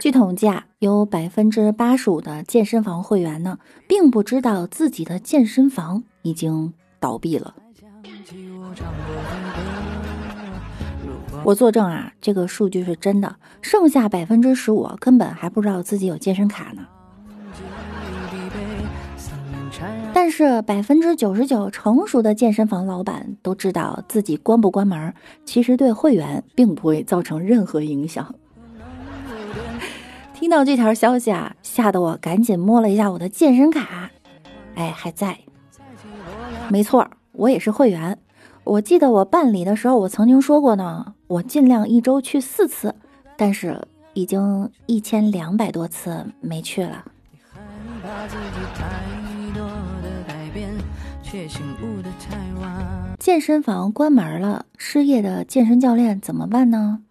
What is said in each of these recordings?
据统计啊，有百分之八十五的健身房会员呢，并不知道自己的健身房已经倒闭了。我作证啊，这个数据是真的。剩下百分之十五根本还不知道自己有健身卡呢。是百分之九十九成熟的健身房老板都知道自己关不关门，其实对会员并不会造成任何影响。听到这条消息啊，吓得我赶紧摸了一下我的健身卡，哎，还在。没错，我也是会员。我记得我办理的时候，我曾经说过呢，我尽量一周去四次，但是已经一千两百多次没去了。健身房关门了，失业的健身教练怎么办呢？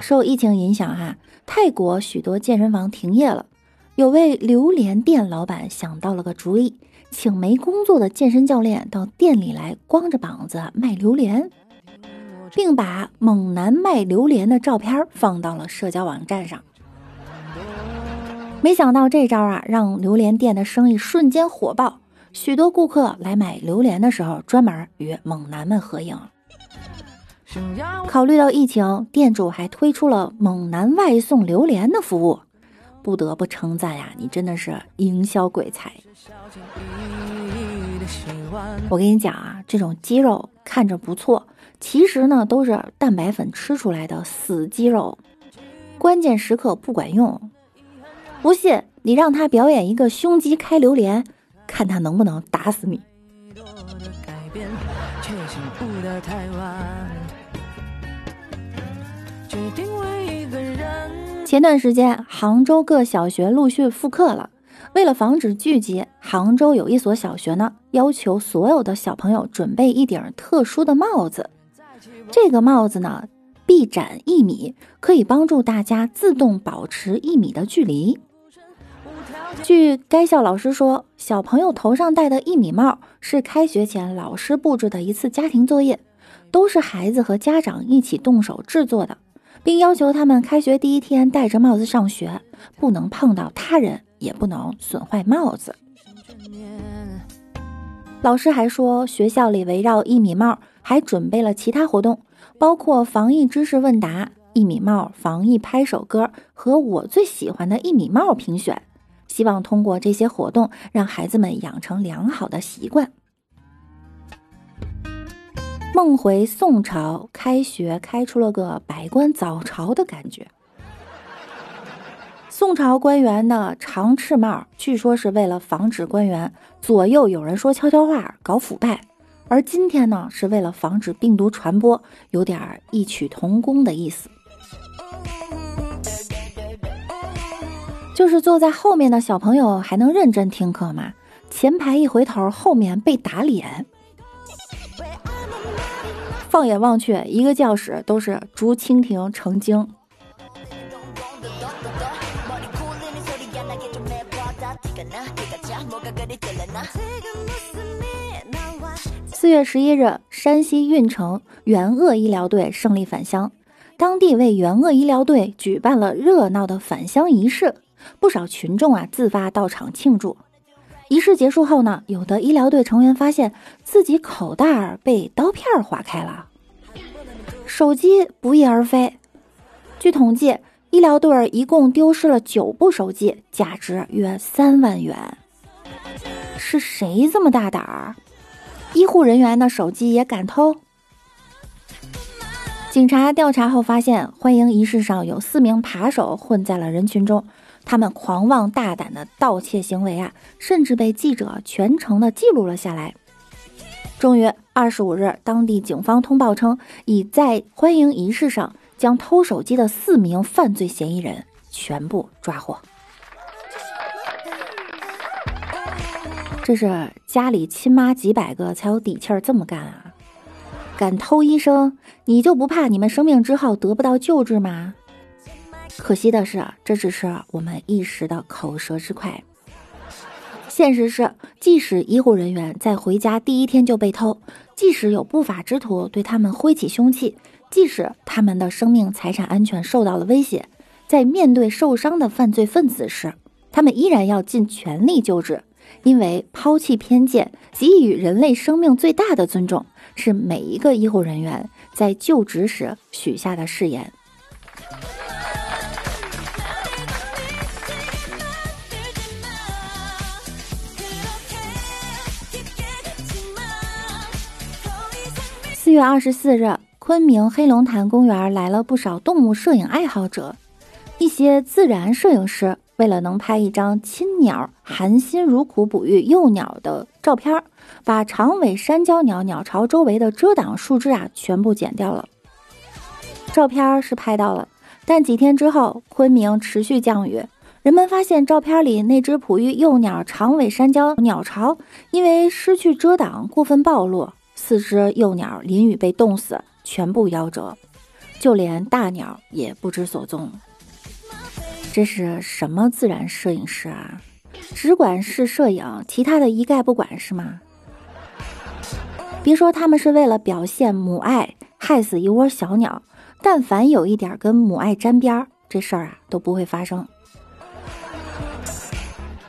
受疫情影响，哈，泰国许多健身房停业了。有位榴莲店老板想到了个主意，请没工作的健身教练到店里来，光着膀子卖榴莲，并把猛男卖榴莲的照片放到了社交网站上。没想到这招啊，让榴莲店的生意瞬间火爆，许多顾客来买榴莲的时候，专门与猛男们合影。考虑到疫情，店主还推出了猛男外送榴莲的服务。不得不称赞呀，你真的是营销鬼才！我跟你讲啊，这种鸡肉看着不错，其实呢都是蛋白粉吃出来的死鸡肉，关键时刻不管用。不信，你让他表演一个胸肌开榴莲，看他能不能打死你。前段时间，杭州各小学陆续复课了。为了防止聚集，杭州有一所小学呢，要求所有的小朋友准备一顶特殊的帽子。这个帽子呢，臂展一米，可以帮助大家自动保持一米的距离。据该校老师说，小朋友头上戴的一米帽是开学前老师布置的一次家庭作业，都是孩子和家长一起动手制作的。并要求他们开学第一天戴着帽子上学，不能碰到他人，也不能损坏帽子。老师还说，学校里围绕一米帽还准备了其他活动，包括防疫知识问答、一米帽防疫拍手歌和我最喜欢的一米帽评选，希望通过这些活动让孩子们养成良好的习惯。梦回宋朝，开学开出了个百官早朝的感觉。宋朝官员的长翅帽，据说是为了防止官员左右有人说悄悄话搞腐败，而今天呢，是为了防止病毒传播，有点异曲同工的意思。就是坐在后面的小朋友还能认真听课吗？前排一回头，后面被打脸。放眼望去，一个教室都是竹蜻蜓成精。四月十一日，山西运城援鄂医疗队胜利返乡，当地为援鄂医疗队举办了热闹的返乡仪式，不少群众啊自发到场庆祝。仪式结束后呢，有的医疗队成员发现自己口袋儿被刀片划开了，手机不翼而飞。据统计，医疗队一共丢失了九部手机，价值约三万元。是谁这么大胆儿？医护人员的手机也敢偷？警察调查后发现，欢迎仪式上有四名扒手混在了人群中。他们狂妄大胆的盗窃行为啊，甚至被记者全程的记录了下来。终于，二十五日，当地警方通报称，已在欢迎仪式上将偷手机的四名犯罪嫌疑人全部抓获。这是家里亲妈几百个才有底气儿这么干啊！敢偷医生，你就不怕你们生病之后得不到救治吗？可惜的是，这只是我们一时的口舌之快。现实是，即使医护人员在回家第一天就被偷，即使有不法之徒对他们挥起凶器，即使他们的生命财产安全受到了威胁，在面对受伤的犯罪分子时，他们依然要尽全力救治，因为抛弃偏见，给予人类生命最大的尊重，是每一个医护人员在就职时许下的誓言。四月二十四日，昆明黑龙潭公园来了不少动物摄影爱好者。一些自然摄影师为了能拍一张亲鸟含辛茹苦哺育幼鸟的照片，把长尾山椒鸟鸟巢周围的遮挡树枝啊全部剪掉了。照片是拍到了，但几天之后，昆明持续降雨，人们发现照片里那只哺育幼鸟长尾山椒鸟巢因为失去遮挡，过分暴露。四只幼鸟淋雨被冻死，全部夭折，就连大鸟也不知所踪。这是什么自然摄影师啊？只管是摄影，其他的一概不管是吗？别说他们是为了表现母爱害死一窝小鸟，但凡有一点跟母爱沾边儿，这事儿啊都不会发生。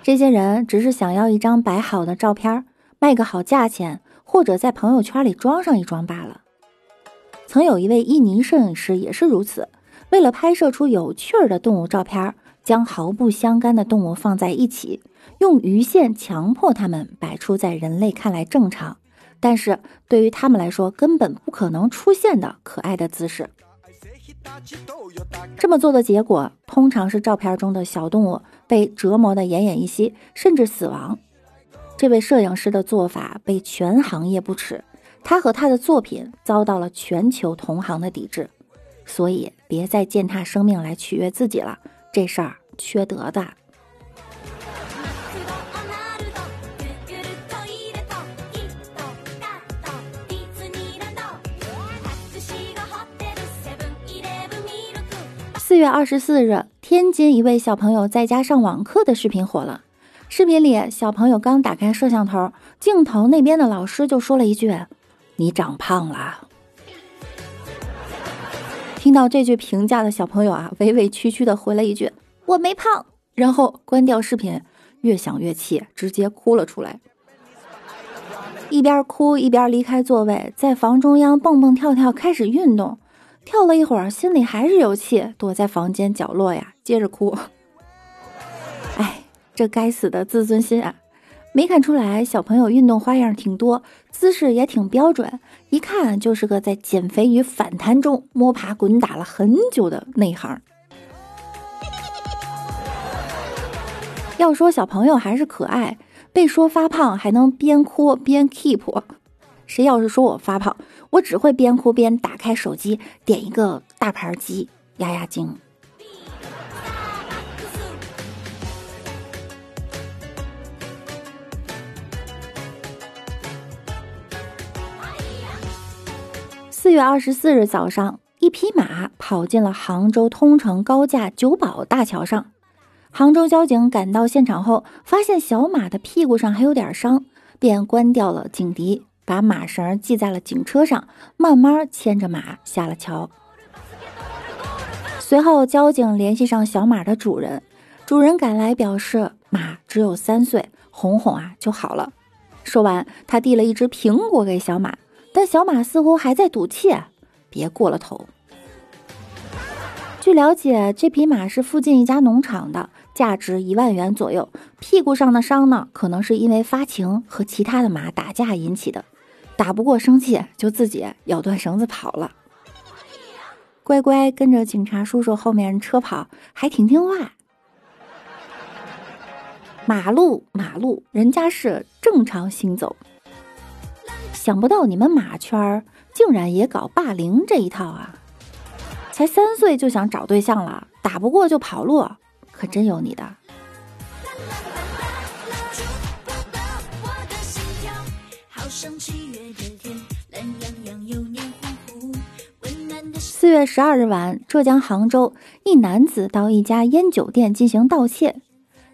这些人只是想要一张摆好的照片，卖个好价钱。或者在朋友圈里装上一装罢了。曾有一位印尼摄影师也是如此，为了拍摄出有趣儿的动物照片，将毫不相干的动物放在一起，用鱼线强迫它们摆出在人类看来正常，但是对于他们来说根本不可能出现的可爱的姿势。这么做的结果，通常是照片中的小动物被折磨得奄奄一息，甚至死亡。这位摄影师的做法被全行业不耻，他和他的作品遭到了全球同行的抵制，所以别再践踏生命来取悦自己了，这事儿缺德的。四月二十四日，天津一位小朋友在家上网课的视频火了。视频里，小朋友刚打开摄像头，镜头那边的老师就说了一句：“你长胖了。”听到这句评价的小朋友啊，委委屈屈的回了一句：“我没胖。”然后关掉视频，越想越气，直接哭了出来。一边哭一边离开座位，在房中央蹦蹦跳跳开始运动，跳了一会儿，心里还是有气，躲在房间角落呀，接着哭。哎这该死的自尊心啊！没看出来，小朋友运动花样挺多，姿势也挺标准，一看就是个在减肥与反弹中摸爬滚打了很久的内行。要说小朋友还是可爱，被说发胖还能边哭边 keep。谁要是说我发胖，我只会边哭边打开手机点一个大盘鸡压压惊。四月二十四日早上，一匹马跑进了杭州通城高架九堡大桥上。杭州交警赶到现场后，发现小马的屁股上还有点伤，便关掉了警笛，把马绳系在了警车上，慢慢牵着马下了桥。随后，交警联系上小马的主人，主人赶来表示马只有三岁，哄哄啊就好了。说完，他递了一只苹果给小马。但小马似乎还在赌气，别过了头。据了解，这匹马是附近一家农场的，价值一万元左右。屁股上的伤呢，可能是因为发情和其他的马打架引起的，打不过生气就自己咬断绳子跑了。乖乖跟着警察叔叔后面车跑，还挺听话。马路马路，人家是正常行走。想不到你们马圈儿竟然也搞霸凌这一套啊！才三岁就想找对象了，打不过就跑路，可真有你的。四月十二日晚，浙江杭州一男子到一家烟酒店进行盗窃，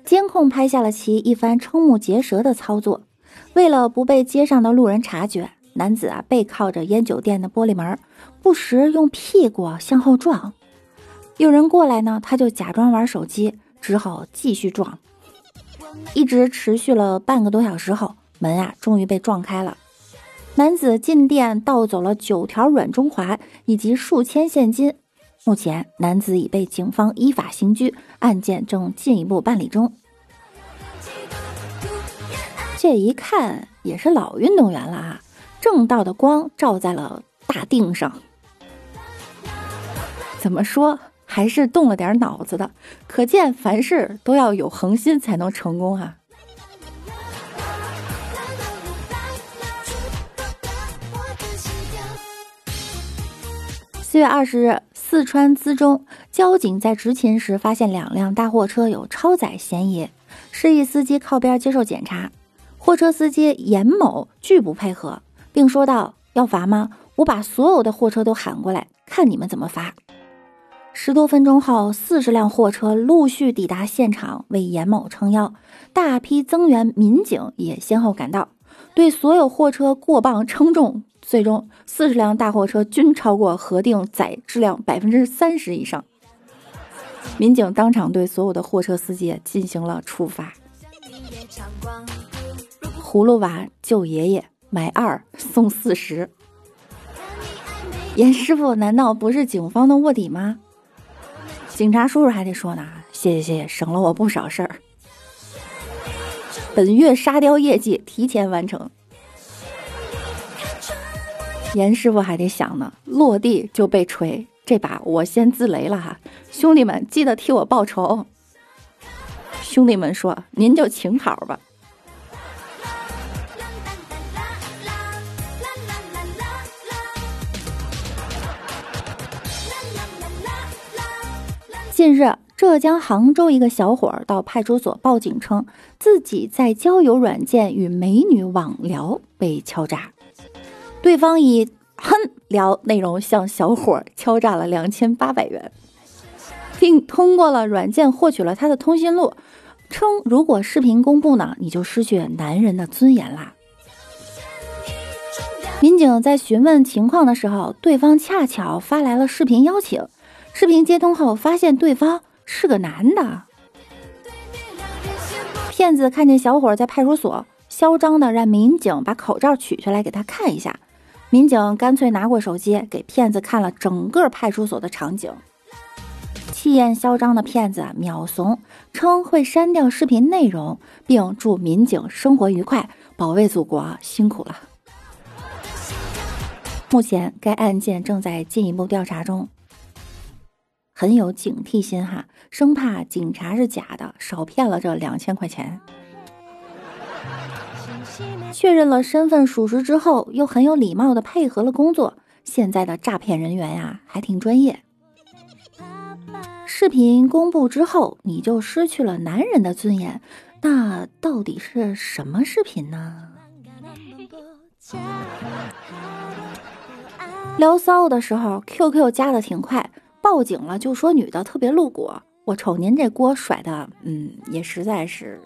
监控拍下了其一番瞠目结舌的操作。为了不被街上的路人察觉，男子啊背靠着烟酒店的玻璃门，不时用屁股向后撞。有人过来呢，他就假装玩手机，只好继续撞。一直持续了半个多小时后，门啊终于被撞开了。男子进店盗走了九条软中华以及数千现金。目前，男子已被警方依法刑拘，案件正进一步办理中。这一看也是老运动员了啊！正道的光照在了大腚上。怎么说，还是动了点脑子的。可见凡事都要有恒心才能成功啊！四月二十日，四川资中交警在执勤时发现两辆大货车有超载嫌疑，示意司机靠边接受检查。货车司机严某拒不配合，并说道：“要罚吗？我把所有的货车都喊过来，看你们怎么罚。”十多分钟后，四十辆货车陆续抵达现场，为严某撑腰。大批增援民警也先后赶到，对所有货车过磅称重。最终，四十辆大货车均超过核定载质量百分之三十以上。民警当场对所有的货车司机进行了处罚。葫芦娃救爷爷，买二送四十。严师傅难道不是警方的卧底吗？警察叔叔还得说呢，谢谢谢谢，省了我不少事儿。本月沙雕业绩提前完成。严师傅还得想呢，落地就被锤，这把我先自雷了哈，兄弟们记得替我报仇。兄弟们说，您就请好吧。近日，浙江杭州一个小伙儿到派出所报警称，自己在交友软件与美女网聊被敲诈。对方以“哼”聊内容向小伙敲诈了两千八百元，并通过了软件获取了他的通讯录，称如果视频公布呢，你就失去男人的尊严啦。民警在询问情况的时候，对方恰巧发来了视频邀请，视频接通后发现对方是个男的。骗子看见小伙在派出所，嚣张的让民警把口罩取下来给他看一下。民警干脆拿过手机，给骗子看了整个派出所的场景。气焰嚣张的骗子秒怂，称会删掉视频内容，并祝民警生活愉快，保卫祖国辛苦了。目前该案件正在进一步调查中，很有警惕心哈，生怕警察是假的，少骗了这两千块钱。确认了身份属实之后，又很有礼貌的配合了工作。现在的诈骗人员呀，还挺专业。视频公布之后，你就失去了男人的尊严，那到底是什么视频呢？聊骚的时候，QQ 加的挺快，报警了就说女的特别露骨。我瞅您这锅甩的，嗯，也实在是。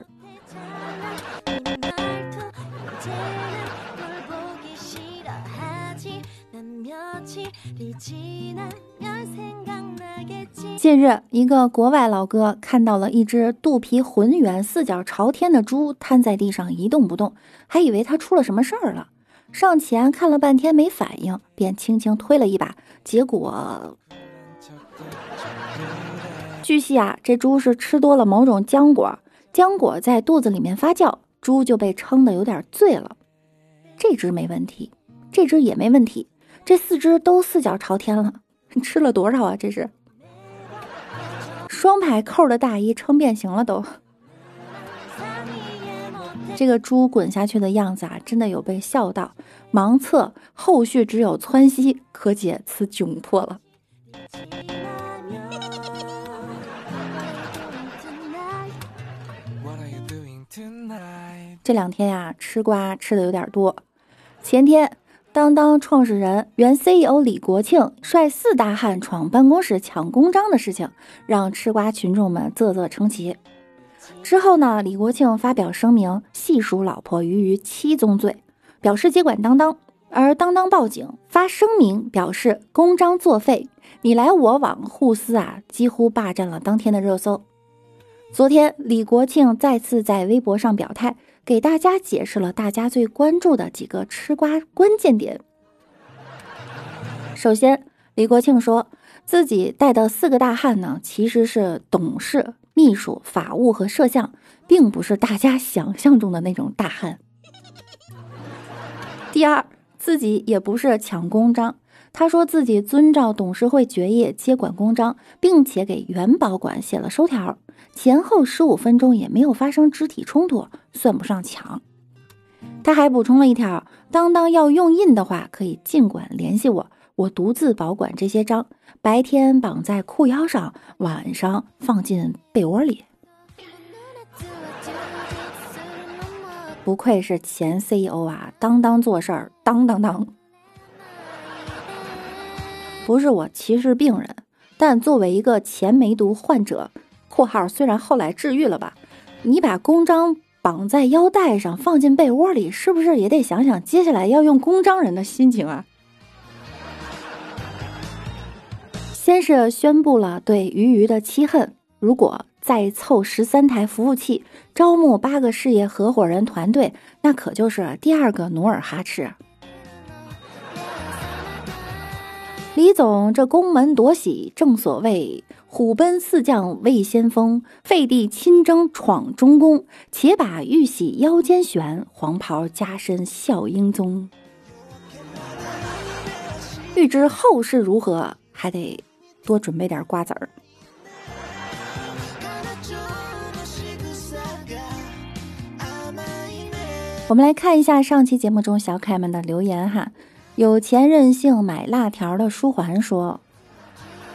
近日，一个国外老哥看到了一只肚皮浑圆、四脚朝天的猪瘫在地上一动不动，还以为它出了什么事儿了，上前看了半天没反应，便轻轻推了一把，结果，据悉啊，这猪是吃多了某种浆果，浆果在肚子里面发酵，猪就被撑得有点醉了。这只没问题，这只也没问题。这四只都四脚朝天了，吃了多少啊？这是双排扣的大衣撑变形了都。这个猪滚下去的样子啊，真的有被笑到。盲测后续只有窜稀，可解此窘迫了。这两天呀，吃瓜吃的有点多。前天，当当创始人、原 CEO 李国庆率四大汉闯办公室抢公章的事情，让吃瓜群众们啧啧称奇。之后呢，李国庆发表声明，细数老婆鱼鱼七宗罪，表示接管当当。而当当报警发声明，表示公章作废，你来我往，互撕啊，几乎霸占了当天的热搜。昨天，李国庆再次在微博上表态，给大家解释了大家最关注的几个吃瓜关键点。首先，李国庆说自己带的四个大汉呢，其实是董事、秘书、法务和摄像，并不是大家想象中的那种大汉。第二，自己也不是抢公章。他说自己遵照董事会决议接管公章，并且给原保管写了收条，前后十五分钟也没有发生肢体冲突，算不上抢。他还补充了一条：当当要用印的话，可以尽管联系我，我独自保管这些章，白天绑在裤腰上，晚上放进被窝里。不愧是前 CEO 啊，当当做事儿，当当当。不是我歧视病人，但作为一个前梅毒患者（括号虽然后来治愈了吧），你把公章绑在腰带上，放进被窝里，是不是也得想想接下来要用公章人的心情啊？先是宣布了对鱼鱼的期恨，如果再凑十三台服务器，招募八个事业合伙人团队，那可就是第二个努尔哈赤。李总这宫门夺喜，正所谓虎奔四将为先锋，废帝亲征闯中宫，且把玉玺腰间悬，黄袍加身效英宗。欲知后事如何，还得多准备点瓜子儿。我们来看一下上期节目中小可爱们的留言哈。有钱任性买辣条的书桓说：“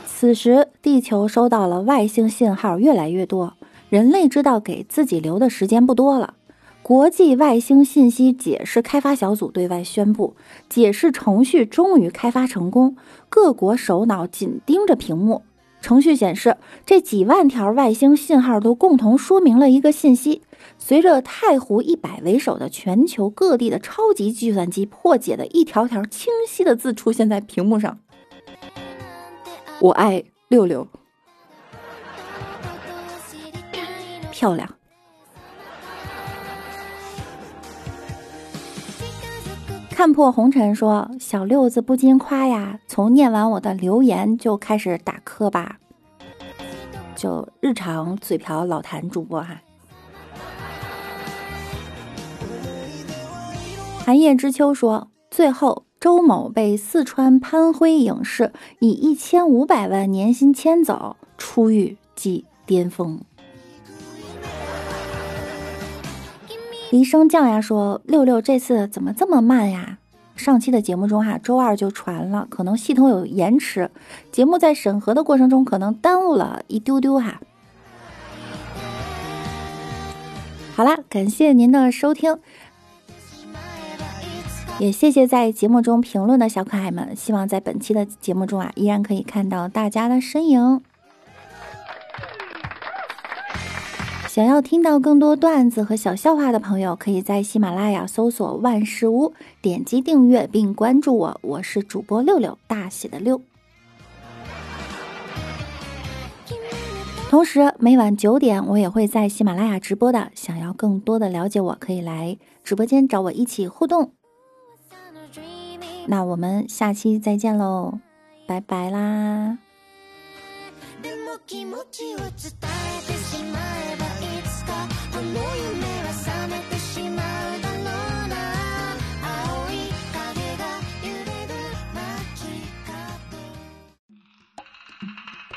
此时地球收到了外星信号越来越多，人类知道给自己留的时间不多了。国际外星信息解释开发小组对外宣布，解释程序终于开发成功。各国首脑紧盯着屏幕，程序显示，这几万条外星信号都共同说明了一个信息。”随着太湖一百为首的全球各地的超级计算机破解的一条条清晰的字出现在屏幕上，我爱六六，漂亮。看破红尘说，小六子不禁夸呀，从念完我的留言就开始打磕巴，就日常嘴瓢老谭主播哈。寒夜之秋说：“最后，周某被四川潘辉影视以一千五百万年薪牵走，出狱即巅峰。”离升降呀说：“六六这次怎么这么慢呀？上期的节目中哈，周二就传了，可能系统有延迟，节目在审核的过程中可能耽误了一丢丢哈。”好啦，感谢您的收听。也谢谢在节目中评论的小可爱们，希望在本期的节目中啊，依然可以看到大家的身影。想要听到更多段子和小笑话的朋友，可以在喜马拉雅搜索“万事屋”，点击订阅并关注我，我是主播六六，大写的六。同时，每晚九点我也会在喜马拉雅直播的，想要更多的了解我，可以来直播间找我一起互动。那我们下期再见喽，拜拜啦！